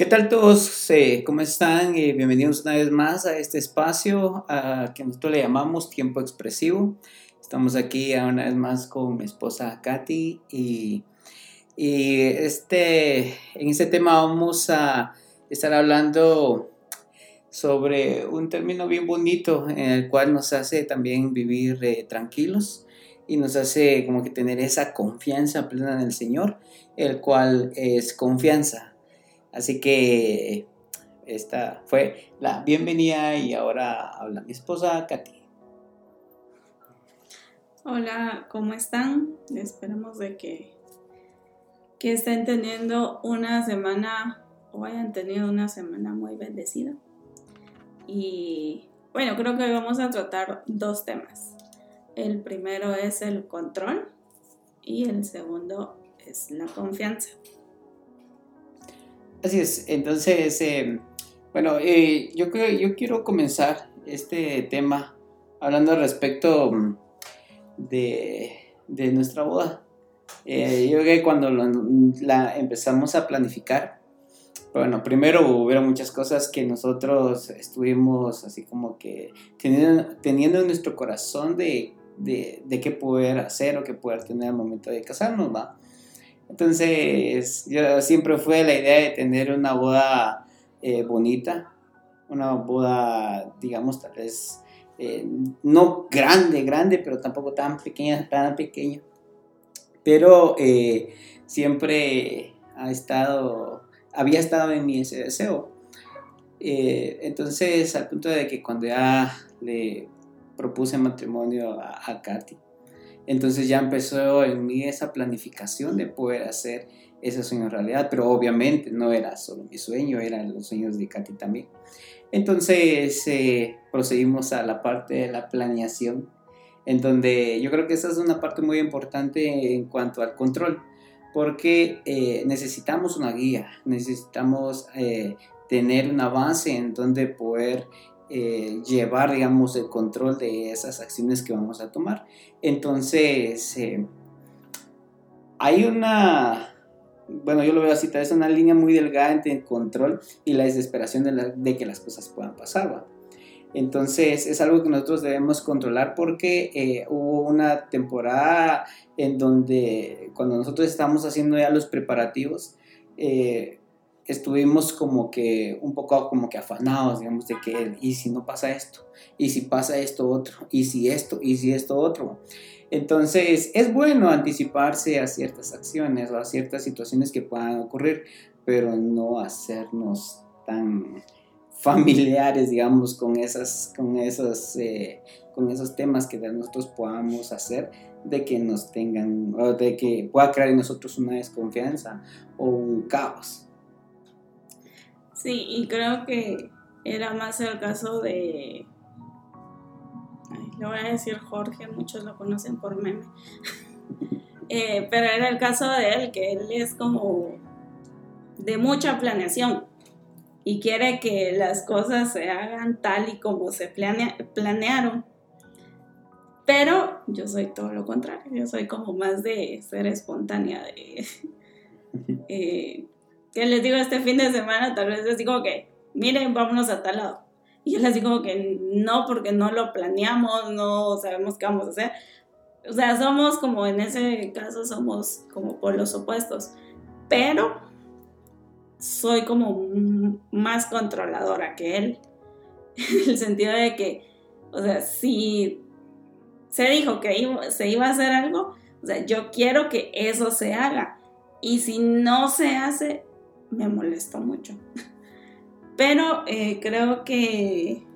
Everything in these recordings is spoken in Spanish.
¿Qué tal todos? ¿Cómo están? Eh, bienvenidos una vez más a este espacio a que nosotros le llamamos tiempo expresivo. Estamos aquí una vez más con mi esposa Katy y, y este, en este tema vamos a estar hablando sobre un término bien bonito en el cual nos hace también vivir eh, tranquilos y nos hace como que tener esa confianza plena en el Señor, el cual es confianza Así que esta fue la bienvenida y ahora habla mi esposa Katy. Hola, ¿cómo están? Esperamos de que, que estén teniendo una semana o hayan tenido una semana muy bendecida. Y bueno, creo que hoy vamos a tratar dos temas. El primero es el control y el segundo es la confianza. Así es, entonces, eh, bueno, eh, yo, yo quiero comenzar este tema hablando respecto mm, de, nuestra boda. Eh, yo creo que cuando la empezamos a planificar, bueno, primero hubo muchas cosas que nosotros estuvimos así como que teniendo, teniendo en nuestro corazón de, de, de qué poder hacer o qué poder tener al momento de casarnos, ¿va? Entonces, yo siempre fue la idea de tener una boda eh, bonita, una boda, digamos, tal vez eh, no grande, grande, pero tampoco tan pequeña, tan pequeña. Pero eh, siempre ha estado, había estado en mí ese deseo. entonces, al punto de que cuando ya le propuse matrimonio a Katy, entonces ya empezó en mí esa planificación de poder hacer ese sueño realidad, pero obviamente no era solo mi sueño, eran los sueños de Katy también. Entonces eh, procedimos a la parte de la planeación, en donde yo creo que esa es una parte muy importante en cuanto al control, porque eh, necesitamos una guía, necesitamos eh, tener una base en donde poder eh, llevar, digamos, el control de esas acciones que vamos a tomar. Entonces, eh, hay una, bueno, yo lo veo así, tal vez una línea muy delgada entre el control y la desesperación de, que las cosas puedan pasar, Entonces es algo que nosotros debemos controlar porque eh, hubo una temporada en donde cuando nosotros estábamos haciendo ya los preparativos, estuvimos como que un poco como que afanados, digamos, de que, ¿y si no pasa esto? ¿Y si pasa esto otro? ¿Y si esto? ¿Y si esto otro? Entonces, es bueno anticiparse a ciertas acciones o a ciertas situaciones que puedan ocurrir, pero no hacernos tan familiares, digamos, con, esas, con, esos, eh, con esos temas que nosotros podamos hacer, de que nos tengan, o de que pueda crear en nosotros una desconfianza o un caos. Sí, y creo que era más el caso de... le voy a decir Jorge, muchos lo conocen por meme. Eh, pero era el caso de él, que él es como de mucha planeación y quiere que las cosas se hagan tal y como se planearon. Pero yo soy todo lo contrario, yo soy como más de ser espontánea, de... Eh, que les digo este fin de semana, tal vez les digo que, miren, vámonos a tal lado. Y yo les digo que no, porque no lo planeamos, no sabemos qué vamos a hacer. O sea, somos como en ese caso, somos como por los opuestos. Pero soy como más controladora que él. En el sentido de que, o sea, si se dijo que se iba a hacer algo, o sea, yo quiero que eso se haga. Y si no se hace, me molestó mucho. Pero eh, creo que,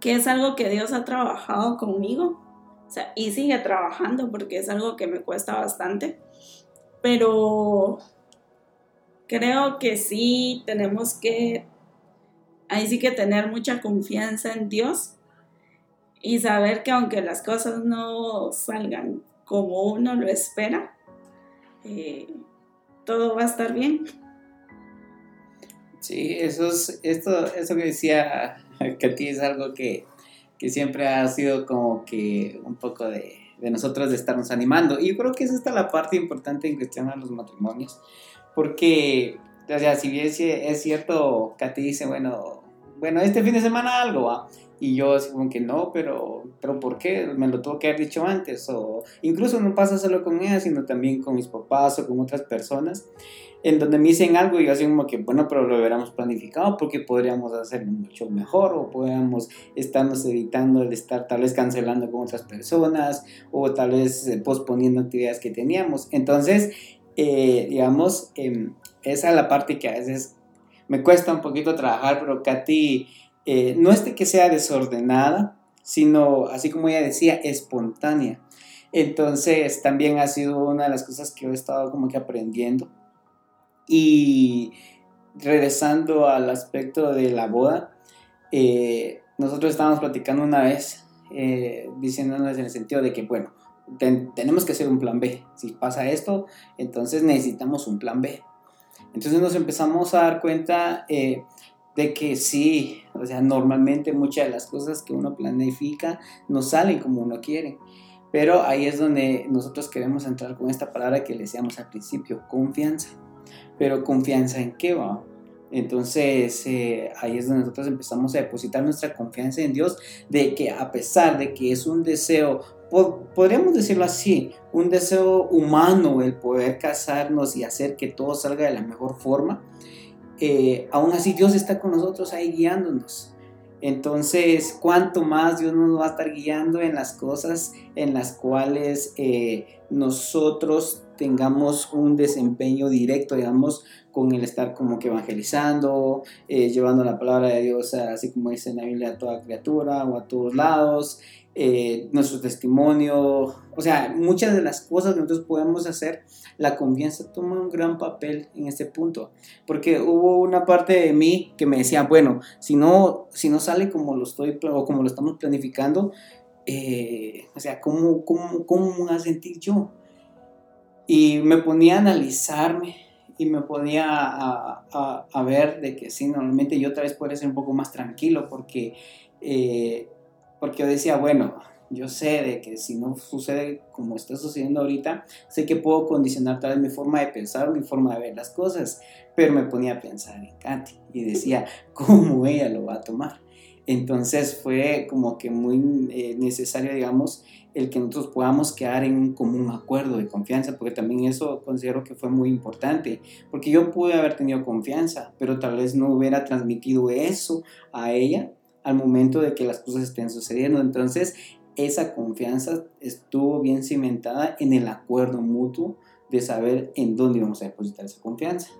que es algo que Dios ha trabajado conmigo. Y sigue trabajando porque es algo que me cuesta bastante. Pero creo que sí tenemos que, ahí sí que tener mucha confianza en Dios y saber que aunque las cosas no salgan como uno lo espera, eh, todo va a estar bien. Sí, eso, es, esto, eso que decía Katy es algo que, siempre ha sido como que un poco de, nosotros de estarnos animando. Y yo creo que es esta la parte importante en cuestión a los matrimonios, porque O si bien es cierto, Katy dice, bueno, bueno, este fin de semana algo, ¿va? Y yo así como que no, pero, pero ¿por qué? Me lo tuvo que haber dicho antes. O incluso no pasa solo con ella, sino también con mis papás o con otras personas, en donde me dicen algo y yo así como que, bueno, pero lo hubiéramos planificado porque podríamos hacerlo mucho mejor o podríamos estarnos evitando el estar tal vez cancelando con otras personas o tal vez eh, posponiendo actividades que teníamos. Entonces, eh, digamos, em, esa es la parte que a veces me cuesta un poquito trabajar, pero Katy eh, no es que sea desordenada, sino, así como ella decía, espontánea. Entonces, también ha sido una de las cosas que he estado como que aprendiendo. Y regresando al aspecto de la boda, eh, nosotros estábamos platicando una vez, eh, diciéndonos en el sentido de que, bueno, tenemos que hacer un plan B. Si pasa esto, entonces necesitamos un plan B. Entonces nos empezamos a dar cuenta eh, de que sí, o sea, normalmente muchas de las cosas que uno planifica no salen como uno quiere. Pero ahí es donde nosotros queremos entrar con esta palabra que le decíamos al principio, confianza. Pero confianza en qué va? Entonces eh, ahí es donde nosotros empezamos a depositar nuestra confianza en Dios de que a pesar de que es un deseo, podríamos decirlo así, un deseo humano el poder casarnos y hacer que todo salga de la mejor forma, eh, aún así Dios está con nosotros ahí guiándonos. Entonces, ¿cuánto más Dios nos va a estar guiando en las cosas en las cuales eh, nosotros tengamos un desempeño directo, digamos, con el estar como que evangelizando, eh, llevando la palabra de Dios, así como dice en la Biblia, a toda criatura o a todos lados, eh, nuestro testimonio, o sea, muchas de las cosas que nosotros podemos hacer, la confianza toma un gran papel en este punto, porque hubo una parte de mí que me decía, bueno, si no, si no sale como lo estoy o como lo estamos planificando, eh, o sea, ¿cómo, cómo, ¿cómo me voy a sentir yo? Y me ponía a analizarme y me ponía a, a, ver de que sí, normalmente yo otra vez podría ser un poco más tranquilo porque eh, porque yo decía, bueno, yo sé de que si no sucede como está sucediendo ahorita, sé que puedo condicionar tal vez mi forma de pensar, mi forma de ver las cosas, pero me ponía a pensar en Katy y decía, ¿cómo ella lo va a tomar? Entonces fue como que muy eh, necesario, digamos, el que nosotros podamos quedar en un común acuerdo de confianza, porque también eso considero que fue muy importante, porque yo pude haber tenido confianza, pero tal vez no hubiera transmitido eso a ella al momento de que las cosas estén sucediendo. Entonces, esa confianza estuvo bien cimentada en el acuerdo mutuo de saber en dónde íbamos a depositar esa confianza.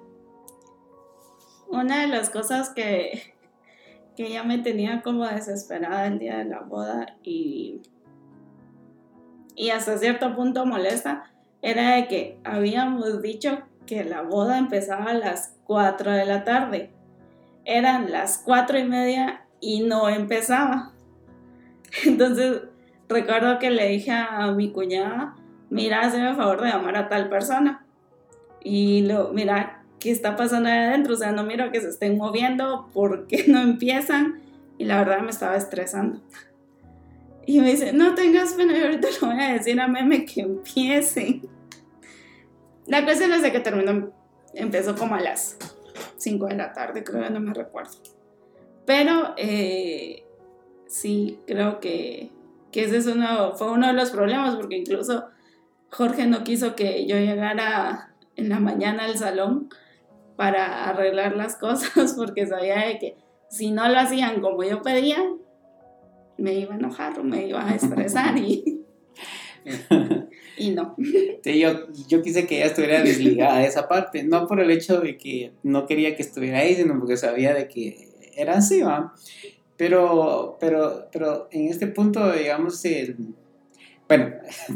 Una de las cosas que, que ya me tenía como desesperada el día de la boda y, y hasta cierto punto molesta era de que habíamos dicho que la boda empezaba a las 4 de la tarde. Eran las 4 y media y no empezaba. Entonces recuerdo que le dije a mi cuñada, mira, hazme el favor de llamar a tal persona. Y lo, mira, ¿qué está pasando ahí adentro? O sea, no miro que se estén moviendo, ¿por qué no empiezan? Y la verdad me estaba estresando. Y me dice, no tengas pena, yo ahorita lo voy a decir a Meme que empiecen. La cuestión es de que terminó, empezó como a las 5 de la tarde, creo, no me recuerdo. Pero eh, sí, creo que, ese es uno, fue uno de los problemas, porque incluso Jorge no quiso que yo llegara en la mañana al salón para arreglar las cosas, porque sabía de que si no lo hacían como yo pedía, me iba a enojar o me iba a estresar y, y no. Sí, yo, yo quise que ella estuviera desligada de esa parte, no por el hecho de que no quería que estuviera ahí, sino porque sabía de que era así, ¿va? Pero, pero, pero en este punto, digamos, el, bueno,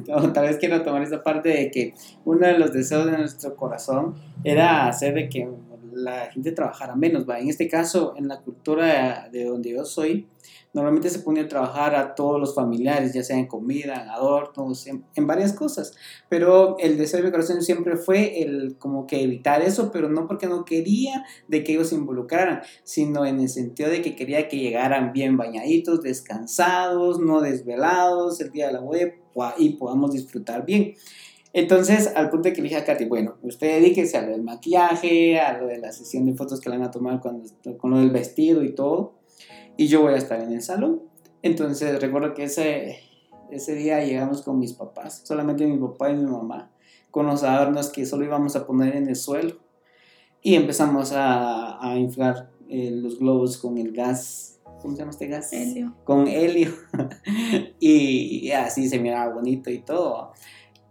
tal vez quiero tomar esta parte de que uno de los deseos de nuestro corazón era hacer de que la gente trabajara menos, ¿va? En este caso, en la cultura de donde yo soy, normalmente se pone a trabajar a todos los familiares, ya sea en comida, en adornos, en, en, varias cosas. Pero el deseo de mi corazón siempre fue el como que evitar eso, pero no porque no quería de que ellos se involucraran, sino en el sentido de que quería que llegaran bien bañaditos, descansados, no desvelados el día de la web y podamos disfrutar bien. Entonces, al punto de que le dije a Katy, bueno, usted dedíquese a lo del maquillaje, a lo de la sesión de fotos que le van a tomar cuando, con lo del vestido y todo, y yo voy a estar en el salón. Entonces, recuerdo que ese, ese día llegamos con mis papás, solamente mi papá y mi mamá, con los adornos que solo íbamos a poner en el suelo, y empezamos a, a inflar eh, los globos con el gas ¿cómo se llama este gas? Helio. Con helio. y así se miraba bonito y todo.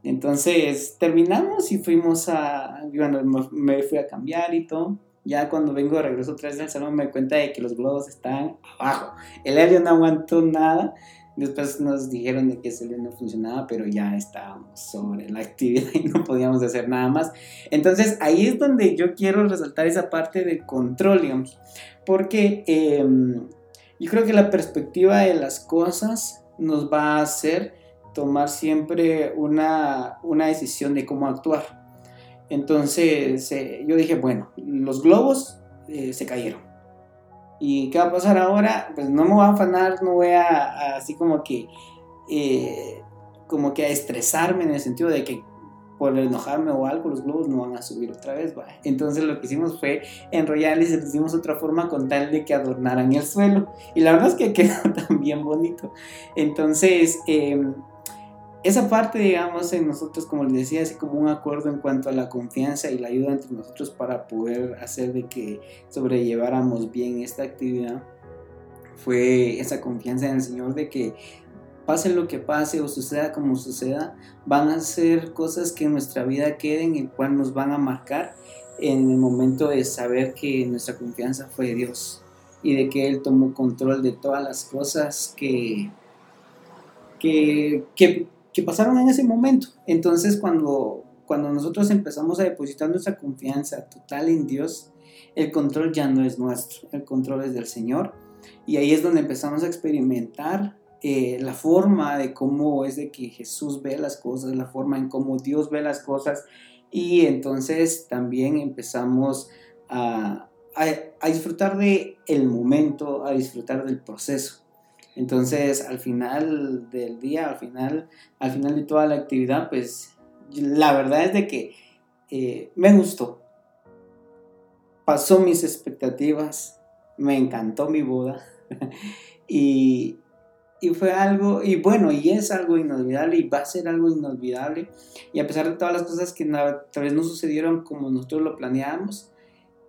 Entonces terminamos y fuimos a, bueno, me fui a cambiar y todo. Ya cuando vengo de regreso otra vez al salón me doy cuenta de que los globos están abajo. El helio no aguantó nada. Después nos dijeron de que ese helio no funcionaba, pero ya estábamos sobre la actividad y no podíamos hacer nada más. Entonces ahí es donde yo quiero resaltar esa parte del control, digamos. Porque em, yo creo que la perspectiva de las cosas nos va a hacer tomar siempre una, decisión de cómo actuar. Entonces eh, yo dije, bueno, los globos eh, se cayeron. ¿Y qué va a pasar ahora? Pues no me voy a afanar, no voy a, así como que, eh, como que a estresarme en el sentido de que por enojarme o algo, los globos no van a subir otra vez, ¿va? Entonces lo que hicimos fue enrollarles y les dimos otra forma con tal de que adornaran el suelo. Y la verdad es que quedó también bonito. Entonces, em, esa parte, digamos, en nosotros, como les decía, es como un acuerdo en cuanto a la confianza y la ayuda entre nosotros para poder hacer de que sobrelleváramos bien esta actividad. Fue esa confianza en el Señor de que pase lo que pase o suceda como suceda, van a ser cosas que en nuestra vida queden, el cual nos van a marcar en el momento de saber que nuestra confianza fue de Dios y de que Él tomó control de todas las cosas que, que, que, que pasaron en ese momento. Entonces cuando, cuando nosotros empezamos a depositar nuestra confianza total en Dios, el control ya no es nuestro, el control es del Señor. Y ahí es donde empezamos a experimentar eh, la forma de cómo es de que Jesús ve las cosas, la forma en cómo Dios ve las cosas y entonces también empezamos a, a, disfrutar de el momento, a disfrutar del proceso. Entonces, al final del día, al final, al final de toda la actividad, pues la verdad es de que eh, me gustó. Pasó mis expectativas, me encantó mi boda y, y fue algo, y bueno, y es algo inolvidable y va a ser algo inolvidable. Y a pesar de todas las cosas que tal vez no sucedieron como nosotros lo planeábamos,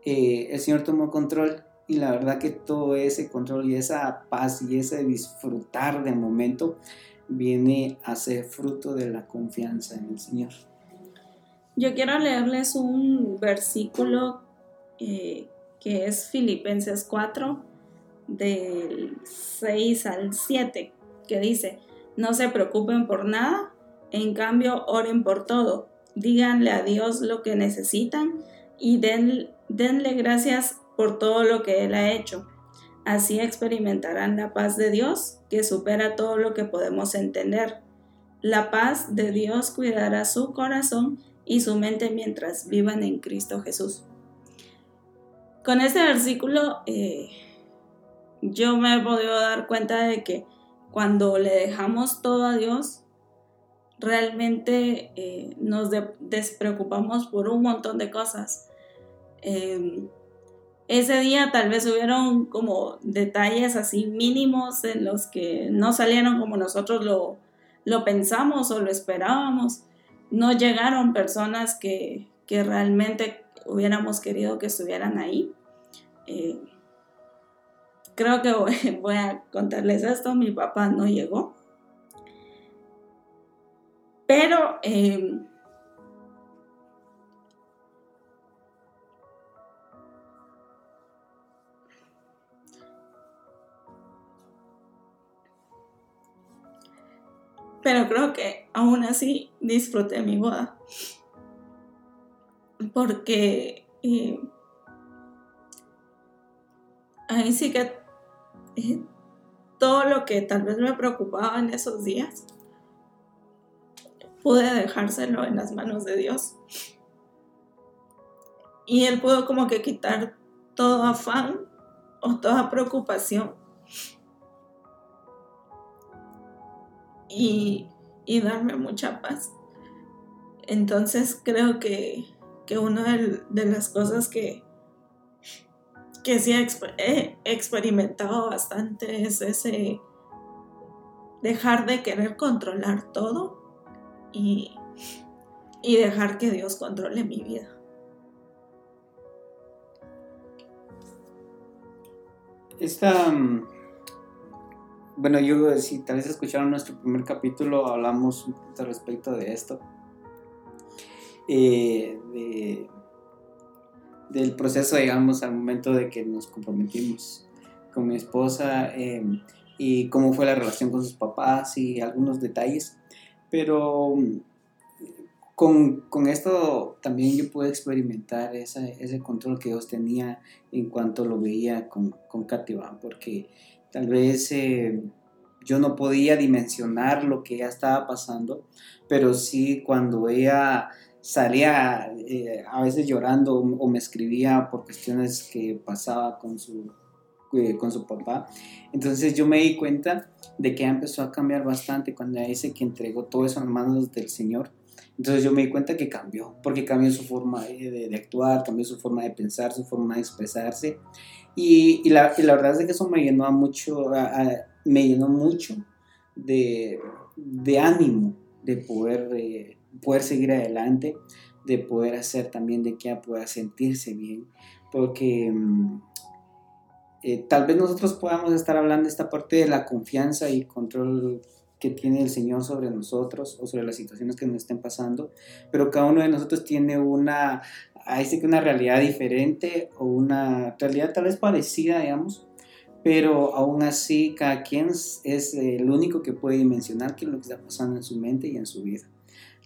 eh, el Señor tomó control y la verdad que todo ese control y esa paz y ese disfrutar del momento viene a ser fruto de la confianza en el Señor. Yo quiero leerles un versículo eh, que es Filipenses 4, del 6 al 7, que dice, no se preocupen por nada, en cambio oren por todo, díganle a Dios lo que necesitan y denle gracias por todo lo que Él ha hecho. Así experimentarán la paz de Dios que supera todo lo que podemos entender. La paz de Dios cuidará su corazón y su mente mientras vivan en Cristo Jesús. Con este versículo eh, yo me he podido dar cuenta de que cuando le dejamos todo a Dios, realmente eh, nos despreocupamos por un montón de cosas. Em, ese día tal vez hubieron como detalles así mínimos en los que no salieron como nosotros lo, pensamos o lo esperábamos. No llegaron personas que, que realmente hubiéramos querido que estuvieran ahí. Eh, creo que voy, a contarles esto, mi papá no llegó. Pero em, pero creo que aún así disfruté mi boda. Porque eh, ahí sí que todo lo que tal vez me preocupaba en esos días, pude dejárselo en las manos de Dios. Y Él pudo como que quitar todo afán o toda preocupación. Y, darme mucha paz. Entonces creo que, una de, las cosas que, que sí he experimentado bastante es ese dejar de querer controlar todo y, y dejar que Dios controle mi vida. Esta, mm, bueno, yo si tal vez escucharon nuestro primer capítulo, hablamos un poquito respecto de esto. Eh, del proceso, digamos, al momento de que nos comprometimos con mi esposa em, y cómo fue la relación con sus papás y algunos detalles. Pero con, con, esto también yo pude experimentar ese, ese, control que Dios tenía en cuanto lo veía con, con porque tal vez eh, yo no podía dimensionar lo que ya estaba pasando, pero sí cuando ella salía eh, a veces llorando o me escribía por cuestiones que pasaba con su, eh, con su papá. Entonces yo me di cuenta de que empezó a cambiar bastante cuando ella dice que entregó todo eso en manos del Señor entonces yo me di cuenta que cambió, porque cambió su forma de, actuar, cambió su forma de pensar, su forma de expresarse. Y, y, la, y la, verdad es que eso me llenó mucho, me llenó mucho de, de ánimo de poder, eh, poder seguir adelante, de poder hacer también de que ella pueda sentirse bien, porque mm, eh, tal vez nosotros podamos estar hablando de esta parte de la confianza y control que tiene el Señor sobre nosotros o sobre las situaciones que nos estén pasando, pero cada uno de nosotros tiene una, que una realidad diferente o una realidad tal vez parecida, digamos, pero aún así cada quien es el único que puede dimensionar qué es lo que está pasando en su mente y en su vida.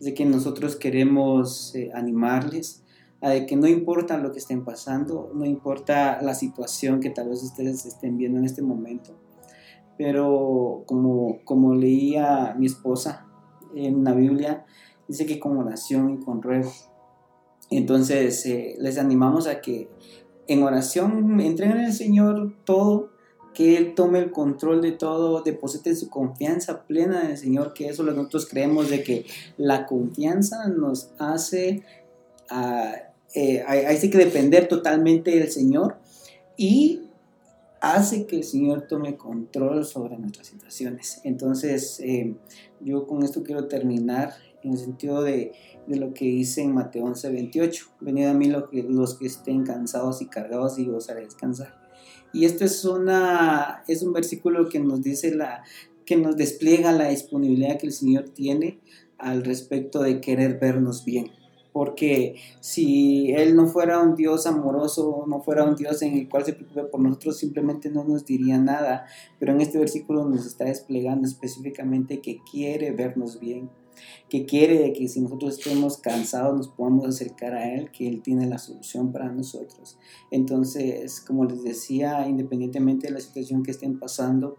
Así que nosotros queremos eh, animarles a que no importa lo que estén pasando, no importa la situación que tal vez ustedes estén viendo en este momento, pero como, como leía mi esposa en la Biblia, dice que con oración y con ruego. Entonces eh, les animamos a que en oración entreguen al Señor todo, que Él tome el control de todo, depositen su confianza plena en el Señor, que eso nosotros creemos de que la confianza nos hace, uh, eh, hay que depender totalmente del Señor y hace que el Señor tome control sobre nuestras situaciones. Entonces, eh, yo con esto quiero terminar en el sentido de, lo que dice en Mateo 11, 28. Venid a mí los que, los que estén cansados y cargados y os haré descansar. Y este es, una, es un versículo que nos dice la, que nos despliega la disponibilidad que el Señor tiene al respecto de querer vernos bien porque si Él no fuera un Dios amoroso, no fuera un Dios en el cual se preocupe por nosotros, simplemente no nos diría nada. Pero en este versículo nos está desplegando específicamente que quiere vernos bien, que quiere que si nosotros estemos cansados nos podamos acercar a Él, que Él tiene la solución para nosotros. Entonces, como les decía, independientemente de la situación que estén pasando,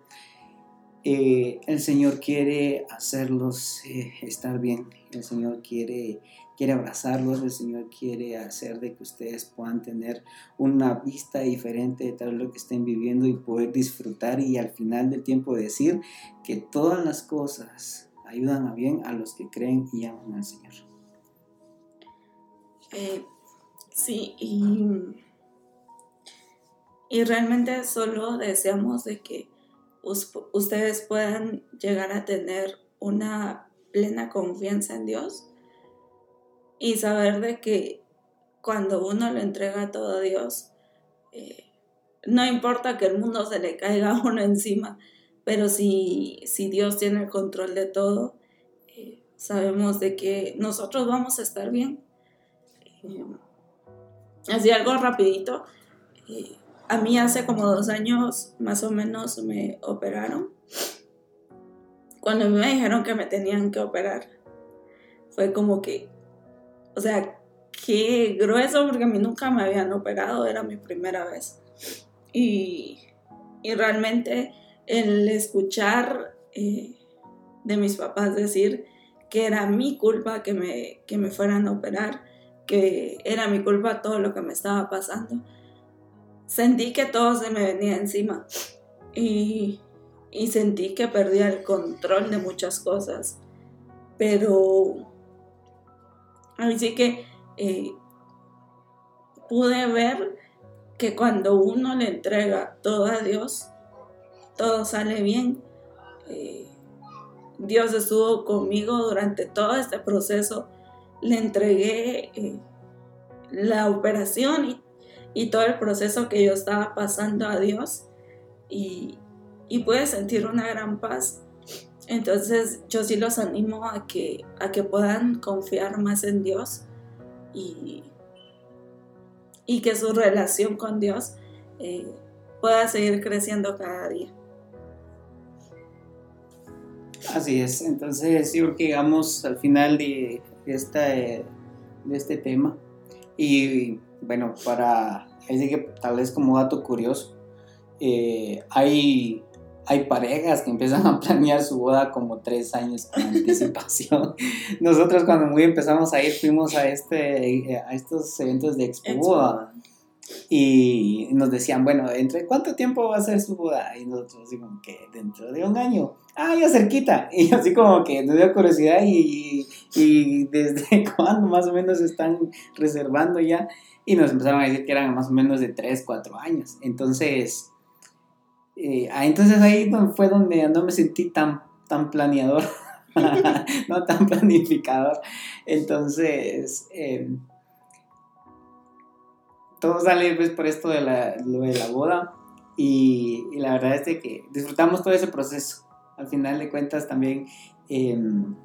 eh, el Señor quiere hacerlos eh, estar bien, el Señor quiere quiere abrazarlos, el Señor quiere hacer de que ustedes puedan tener una vista diferente de todo lo que estén viviendo y poder disfrutar y al final del tiempo decir que todas las cosas ayudan a bien a los que creen y aman al Señor. Eh, sí, y, y realmente solo deseamos de que ustedes puedan llegar a tener una plena confianza en Dios y saber de que cuando uno le entrega todo a Dios, eh, no importa que el mundo se le caiga a uno encima, pero si, si Dios tiene el control de todo, eh, sabemos de que nosotros vamos a estar bien. Eh, así algo rapidito. a mí hace como dos años más o menos me operaron. Cuando me dijeron que me tenían que operar, fue como que o sea, qué grueso porque a mí nunca me habían operado, era mi primera vez. Y, realmente el escuchar eh, de mis papás decir que era mi culpa que me, que me fueran a operar, que era mi culpa todo lo que me estaba pasando, sentí que todo se me venía encima y, y sentí que perdía el control de muchas cosas, pero Así que eh, pude ver que cuando uno le entrega todo a Dios, todo sale bien. Eh, Dios estuvo conmigo durante todo este proceso. Le entregué eh, la operación y, todo el proceso que yo estaba pasando a Dios y, pude sentir una gran paz. Entonces yo sí los animo a que, a que puedan confiar más en Dios y, y que su relación con Dios eh, pueda seguir creciendo cada día. Así es, entonces yo creo que llegamos al final de, esta, de este tema. Y bueno, para, decir que tal vez como dato curioso, eh, hay hay parejas que empiezan a planear su boda como tres años con anticipación. Nosotros cuando muy empezamos a ir fuimos a, este, a estos eventos de Expo Boda y nos decían, bueno, ¿entre cuánto tiempo va a ser su boda? Y nosotros así como que dentro de un año. Ah, ya cerquita. Y así como que nos dio curiosidad y, y desde cuándo más o menos están reservando ya. Y nos empezaron a decir que eran más o menos de tres, cuatro años. Entonces eh, ah, entonces ahí fue donde no me sentí tan, tan planeador, no tan planificador. Entonces, em, todo sale pues, por esto de la, de la boda y, la verdad es que disfrutamos todo ese proceso. Al final de cuentas también... Em,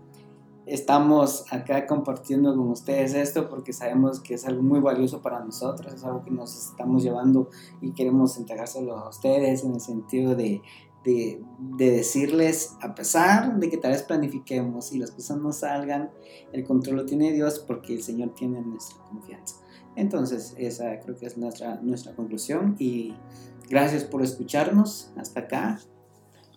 estamos acá compartiendo con ustedes esto porque sabemos que es algo muy valioso para nosotros, es algo que nos estamos llevando y queremos entregárselo a ustedes en el sentido de, de, decirles, a pesar de que tal vez planifiquemos y las cosas no salgan, el control lo tiene Dios porque el Señor tiene nuestra confianza. Entonces, esa creo que es nuestra, nuestra conclusión y gracias por escucharnos hasta acá.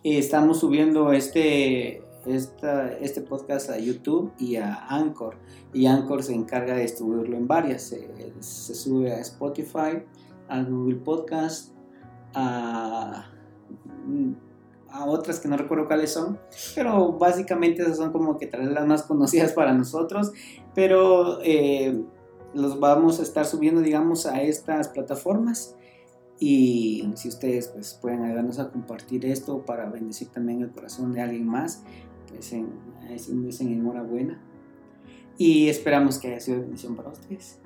Estamos subiendo este este podcast a YouTube y a Anchor. Y Anchor se encarga de distribuirlo en varias. Se, sube a Spotify, a Google Podcast, a, a, otras que no recuerdo cuáles son. Pero básicamente esas son como que traer las más conocidas para nosotros. Pero eh, los vamos a estar subiendo, digamos, a estas plataformas. Y si ustedes pues, pueden ayudarnos a compartir esto para bendecir también el corazón de alguien más, pues en, en enhorabuena. Y esperamos que haya sido bendición para ustedes.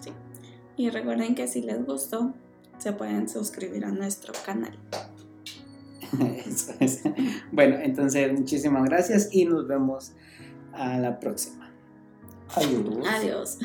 Sí. Y recuerden que si les gustó, se pueden suscribir a nuestro canal. Eso es. Bueno, entonces muchísimas gracias y nos vemos a la próxima. Adiós. Adiós.